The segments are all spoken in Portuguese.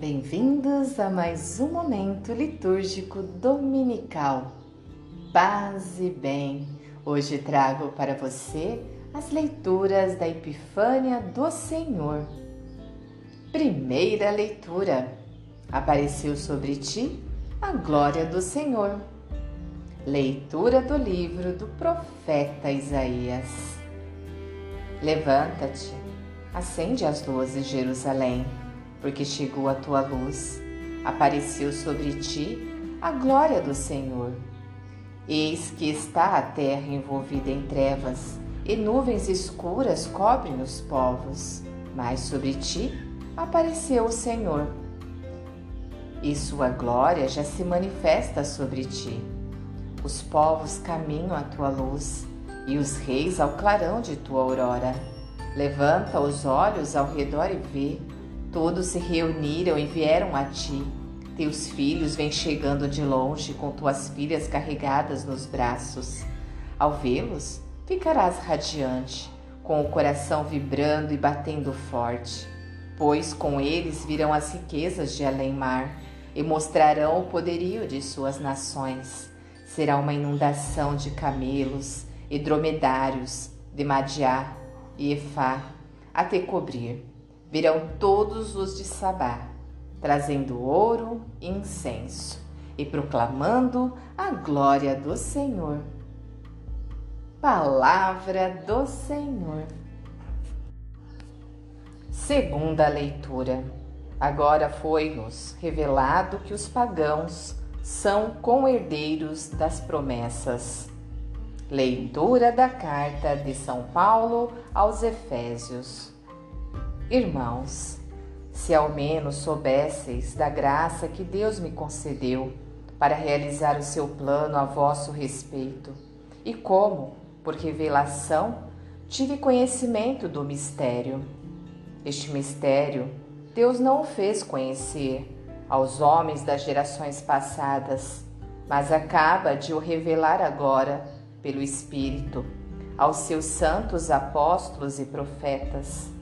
Bem-vindos a mais um momento litúrgico dominical. Paz e bem. Hoje trago para você as leituras da Epifânia do Senhor. Primeira leitura. Apareceu sobre ti a glória do Senhor. Leitura do livro do profeta Isaías. Levanta-te, acende as luzes, Jerusalém porque chegou a tua luz, apareceu sobre ti a glória do Senhor. Eis que está a terra envolvida em trevas, e nuvens escuras cobrem os povos, mas sobre ti apareceu o Senhor. E sua glória já se manifesta sobre ti. Os povos caminham à tua luz, e os reis ao clarão de tua aurora. Levanta os olhos ao redor e vê Todos se reuniram e vieram a ti. Teus filhos vêm chegando de longe com tuas filhas carregadas nos braços. Ao vê-los, ficarás radiante, com o coração vibrando e batendo forte, pois com eles virão as riquezas de além-mar e mostrarão o poderio de suas nações. Será uma inundação de camelos e dromedários, de Madiá e Efá, a te cobrir virão todos os de Sabá, trazendo ouro e incenso e proclamando a glória do Senhor. Palavra do Senhor. Segunda leitura. Agora foi-nos revelado que os pagãos são com-herdeiros das promessas. Leitura da carta de São Paulo aos Efésios. Irmãos, se ao menos soubesseis da graça que Deus me concedeu para realizar o seu plano a vosso respeito, e como, por revelação, tive conhecimento do mistério. Este mistério Deus não o fez conhecer aos homens das gerações passadas, mas acaba de o revelar agora pelo Espírito aos seus santos apóstolos e profetas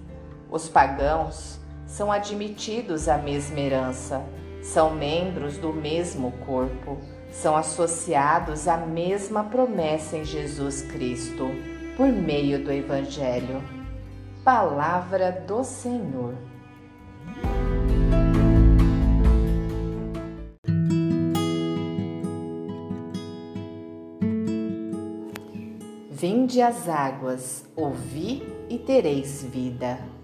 os pagãos são admitidos à mesma herança, são membros do mesmo corpo, são associados à mesma promessa em Jesus Cristo, por meio do Evangelho. Palavra do Senhor. Vinde às águas, ouvi e tereis vida.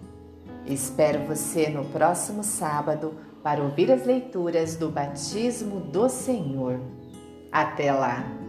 Espero você no próximo sábado para ouvir as leituras do Batismo do Senhor. Até lá!